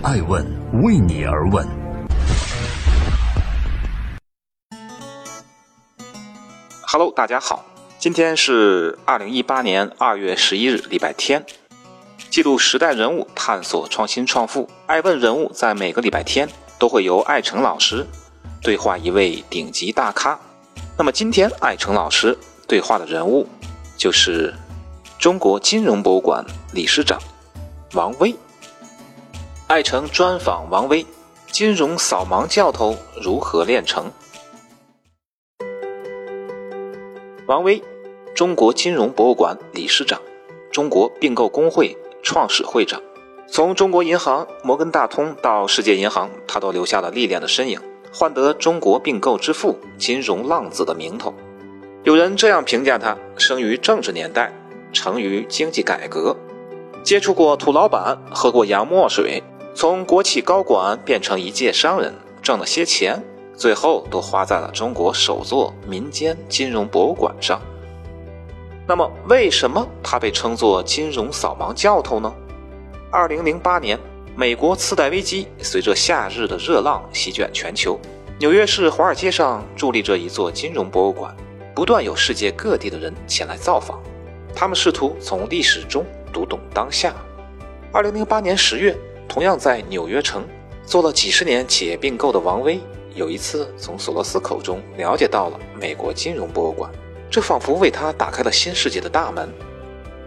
爱问为你而问。Hello，大家好，今天是二零一八年二月十一日，礼拜天。记录时代人物，探索创新创富。爱问人物在每个礼拜天都会由艾诚老师对话一位顶级大咖。那么今天艾诚老师对话的人物就是中国金融博物馆理事长王威。艾诚专访王威：金融扫盲教头如何炼成？王威，中国金融博物馆理事长，中国并购工会创始会长。从中国银行、摩根大通到世界银行，他都留下了历练的身影，换得“中国并购之父”、“金融浪子”的名头。有人这样评价他：生于政治年代，成于经济改革，接触过土老板，喝过洋墨水，从国企高管变成一介商人，挣了些钱。最后都花在了中国首座民间金融博物馆上。那么，为什么他被称作金融扫盲教头呢？二零零八年，美国次贷危机随着夏日的热浪席卷全球，纽约市华尔街上伫立着一座金融博物馆，不断有世界各地的人前来造访，他们试图从历史中读懂当下。二零零八年十月，同样在纽约城做了几十年企业并购的王威。有一次，从索罗斯口中了解到了美国金融博物馆，这仿佛为他打开了新世界的大门。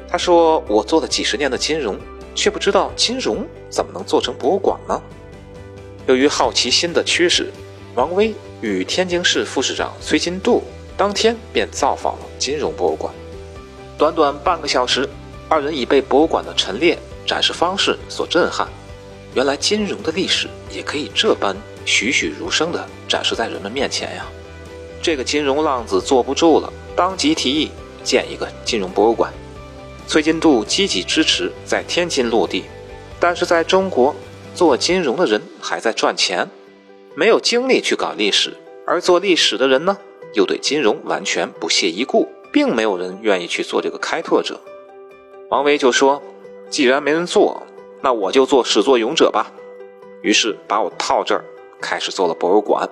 他说：“我做了几十年的金融，却不知道金融怎么能做成博物馆呢？”由于好奇心的驱使，王威与天津市副市长崔金度当天便造访了金融博物馆。短短半个小时，二人已被博物馆的陈列展示方式所震撼。原来金融的历史也可以这般。栩栩如生地展示在人们面前呀！这个金融浪子坐不住了，当即提议建一个金融博物馆。崔金度积极支持在天津落地，但是在中国做金融的人还在赚钱，没有精力去搞历史，而做历史的人呢，又对金融完全不屑一顾，并没有人愿意去做这个开拓者。王维就说：“既然没人做，那我就做始作俑者吧。”于是把我套这儿。开始做了博物馆。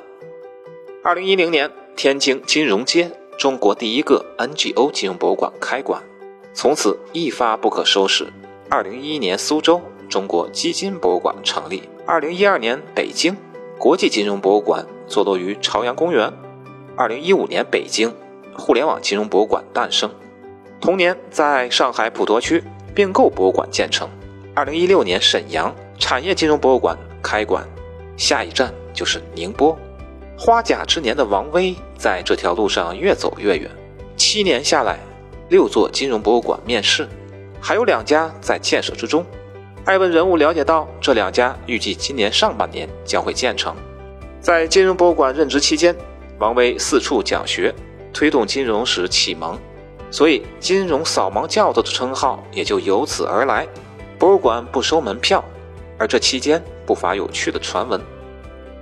二零一零年，天津金融街中国第一个 NGO 金融博物馆开馆，从此一发不可收拾。二零一一年，苏州中国基金博物馆成立。二零一二年，北京国际金融博物馆坐落于朝阳公园。二零一五年，北京互联网金融博物馆诞生。同年，在上海普陀区并购博物馆建成。二零一六年，沈阳产业金融博物馆开馆。下一站就是宁波，花甲之年的王威在这条路上越走越远。七年下来，六座金融博物馆面世，还有两家在建设之中。艾问人物了解到，这两家预计今年上半年将会建成。在金融博物馆任职期间，王威四处讲学，推动金融史启蒙，所以“金融扫盲教头”的称号也就由此而来。博物馆不收门票。而这期间不乏有趣的传闻。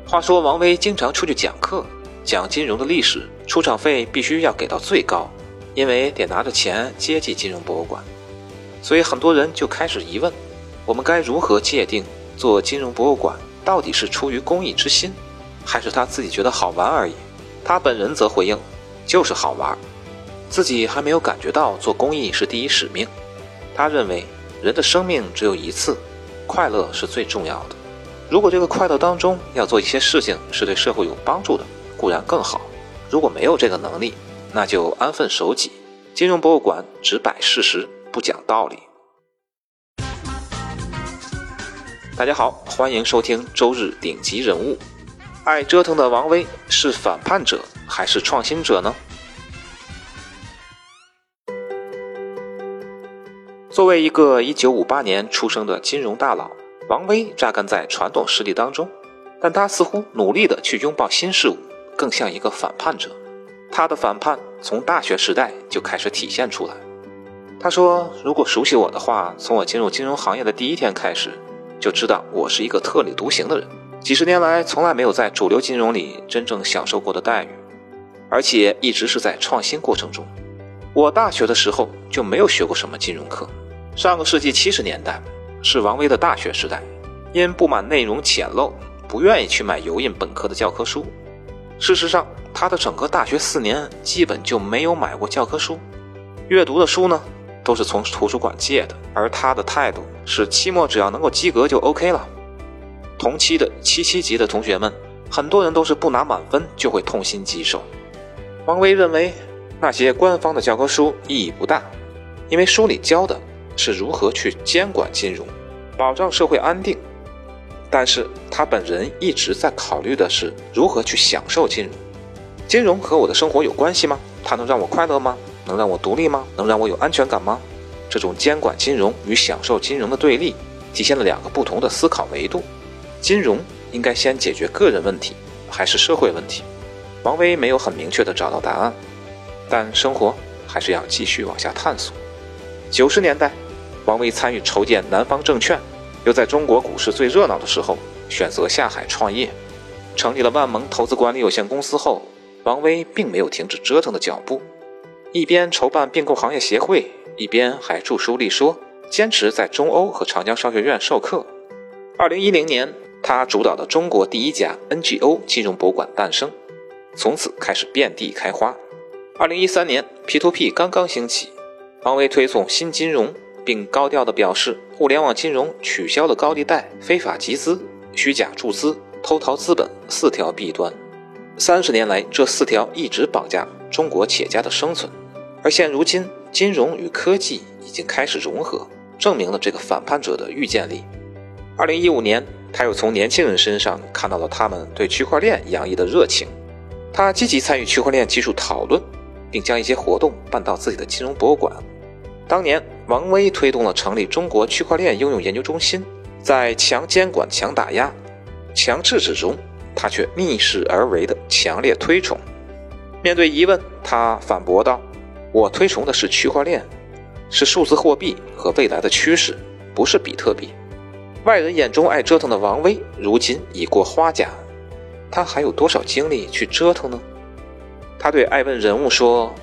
话说王威经常出去讲课，讲金融的历史，出场费必须要给到最高，因为得拿着钱接济金融博物馆。所以很多人就开始疑问：我们该如何界定做金融博物馆到底是出于公益之心，还是他自己觉得好玩而已？他本人则回应：就是好玩，自己还没有感觉到做公益是第一使命。他认为人的生命只有一次。快乐是最重要的。如果这个快乐当中要做一些事情是对社会有帮助的，固然更好。如果没有这个能力，那就安分守己。金融博物馆只摆事实，不讲道理。大家好，欢迎收听周日顶级人物。爱折腾的王威是反叛者还是创新者呢？作为一个1958年出生的金融大佬，王威扎根在传统势力当中，但他似乎努力地去拥抱新事物，更像一个反叛者。他的反叛从大学时代就开始体现出来。他说：“如果熟悉我的话，从我进入金融行业的第一天开始，就知道我是一个特立独行的人。几十年来，从来没有在主流金融里真正享受过的待遇，而且一直是在创新过程中。我大学的时候就没有学过什么金融课。”上个世纪七十年代是王威的大学时代，因不满内容浅陋，不愿意去买油印本科的教科书。事实上，他的整个大学四年基本就没有买过教科书，阅读的书呢都是从图书馆借的。而他的态度是，期末只要能够及格就 OK 了。同期的七七级的同学们，很多人都是不拿满分就会痛心疾首。王威认为，那些官方的教科书意义不大，因为书里教的是如何去监管金融，保障社会安定。但是他本人一直在考虑的是如何去享受金融。金融和我的生活有关系吗？它能让我快乐吗？能让我独立吗？能让我有安全感吗？这种监管金融与享受金融的对立，体现了两个不同的思考维度。金融应该先解决个人问题，还是社会问题？王威没有很明确的找到答案，但生活还是要继续往下探索。九十年代，王威参与筹建南方证券。又在中国股市最热闹的时候选择下海创业，成立了万盟投资管理有限公司后，王威并没有停止折腾的脚步，一边筹办并购行业协会，一边还著书立说，坚持在中欧和长江商学院授课。二零一零年，他主导的中国第一家 NGO 金融博物馆诞生，从此开始遍地开花。二零一三年，P2P 刚刚兴起，王威推送新金融。并高调地表示，互联网金融取消了高利贷、非法集资、虚假注资、偷逃资本四条弊端。三十年来，这四条一直绑架中国企业家的生存。而现如今，金融与科技已经开始融合，证明了这个反叛者的预见力。二零一五年，他又从年轻人身上看到了他们对区块链洋溢的热情。他积极参与区块链技术讨论，并将一些活动办到自己的金融博物馆。当年，王威推动了成立中国区块链应用研究中心，在强监管、强打压、强制止中，他却逆势而为的强烈推崇。面对疑问，他反驳道：“我推崇的是区块链，是数字货币和未来的趋势，不是比特币。”外人眼中爱折腾的王威，如今已过花甲，他还有多少精力去折腾呢？他对爱问人物说：“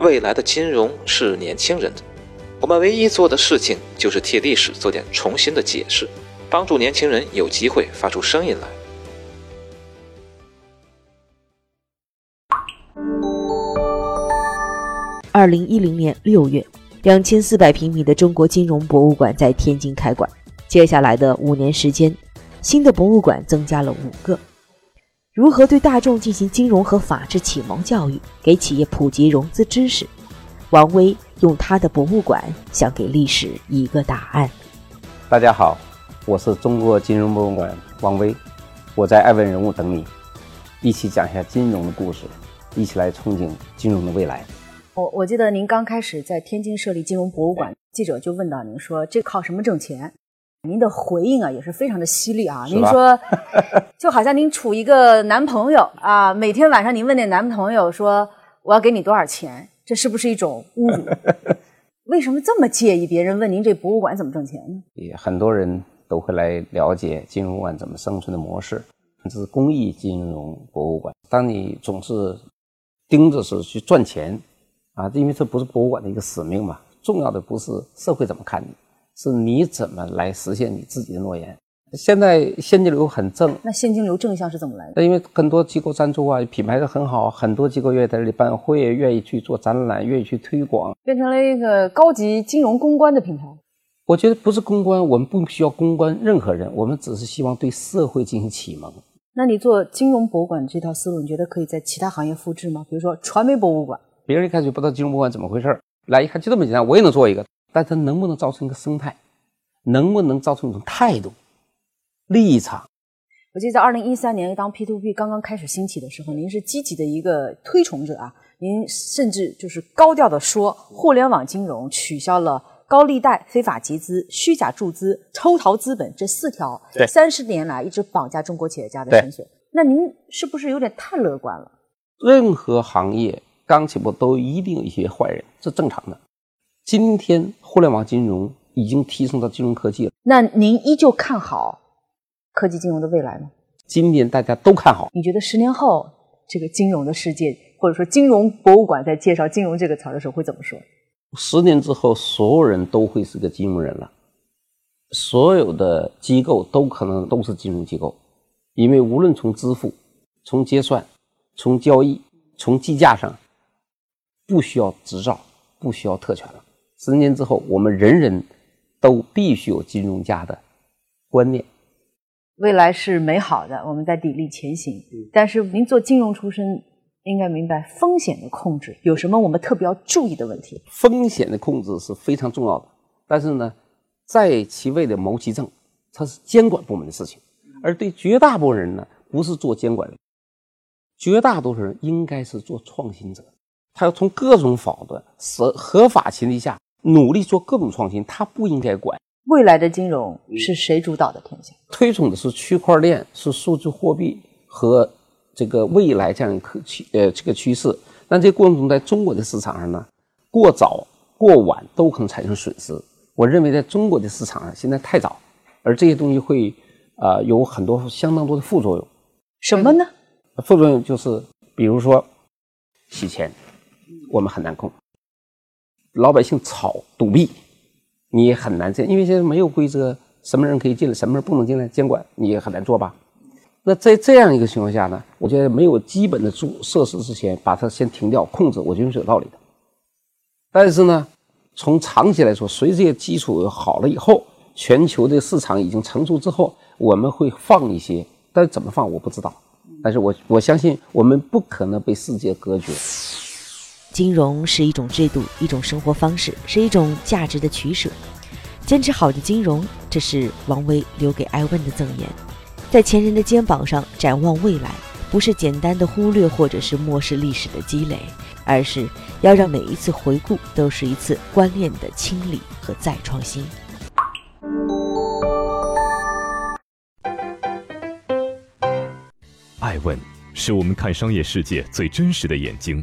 未来的金融是年轻人的。”我们唯一做的事情就是替历史做点重新的解释，帮助年轻人有机会发出声音来。二零一零年六月，两千四百平米的中国金融博物馆在天津开馆。接下来的五年时间，新的博物馆增加了五个。如何对大众进行金融和法治启蒙教育，给企业普及融资知识？王威。用他的博物馆想给历史一个答案。大家好，我是中国金融博物馆王威，我在爱问人物等你，一起讲一下金融的故事，一起来憧憬金融的未来。我我记得您刚开始在天津设立金融博物馆，记者就问到您说这靠什么挣钱？您的回应啊也是非常的犀利啊。您说 就好像您处一个男朋友啊，每天晚上您问那男朋友说我要给你多少钱？这是不是一种侮辱？为什么这么介意别人问您这博物馆怎么挣钱呢？也很多人都会来了解金融馆怎么生存的模式。这是公益金融博物馆。当你总是盯着是去赚钱啊，因为这不是博物馆的一个使命嘛。重要的不是社会怎么看你，是你怎么来实现你自己的诺言。现在现金流很正，那现金流正向是怎么来的？那因为很多机构赞助啊，品牌的很好，很多机构愿意在这里办会，愿意去做展览，愿意去推广，变成了一个高级金融公关的品牌。我觉得不是公关，我们不需要公关任何人，我们只是希望对社会进行启蒙。那你做金融博物馆这套思路，你觉得可以在其他行业复制吗？比如说传媒博物馆，别人一开始不知道金融博物馆怎么回事儿来一看就这么简单，我也能做一个，但它能不能造成一个生态？能不能造成一种态度？立场，我记得在二零一三年，当 P to P 刚刚开始兴起的时候，您是积极的一个推崇者啊。您甚至就是高调的说，互联网金融取消了高利贷、非法集资、虚假注资、抽逃资本这四条，三十年来一直绑架中国企业家的生存。那您是不是有点太乐观了？任何行业刚起步都一定有一些坏人，这正常的。今天互联网金融已经提升到金融科技了，那您依旧看好？科技金融的未来呢？今年大家都看好。你觉得十年后这个金融的世界，或者说金融博物馆在介绍“金融”这个词的时候会怎么说？十年之后，所有人都会是个金融人了。所有的机构都可能都是金融机构，因为无论从支付、从结算、从交易、从计价上，不需要执照，不需要特权了。十年之后，我们人人都必须有金融家的观念。未来是美好的，我们在砥砺前行。但是您做金融出身，应该明白风险的控制有什么我们特别要注意的问题。风险的控制是非常重要的，但是呢，在其位的谋其政，它是监管部门的事情，而对绝大部分人呢，不是做监管的，绝大多数人应该是做创新者，他要从各种法的合合法前提下努力做各种创新，他不应该管。未来的金融是谁主导的天下？推崇的是区块链，是数字货币和这个未来这样一个趋呃这个趋势。但这过程中，在中国的市场上呢，过早过晚都可能产生损失。我认为，在中国的市场上现在太早，而这些东西会啊有很多相当多的副作用。什么呢？副作用就是，比如说洗钱，我们很难控；老百姓炒赌币。你很难这，因为现在没有规则，什么人可以进来，什么人不能进来，监管你也很难做吧？那在这样一个情况下呢，我觉得没有基本的设设施之前，把它先停掉控制，我觉得是有道理的。但是呢，从长期来说，随着基础好了以后，全球的市场已经成熟之后，我们会放一些，但是怎么放我不知道。但是我我相信，我们不可能被世界隔绝。金融是一种制度，一种生活方式，是一种价值的取舍。坚持好的金融，这是王威留给艾问的赠言。在前人的肩膀上展望未来，不是简单的忽略或者是漠视历史的积累，而是要让每一次回顾都是一次观念的清理和再创新。艾问是我们看商业世界最真实的眼睛。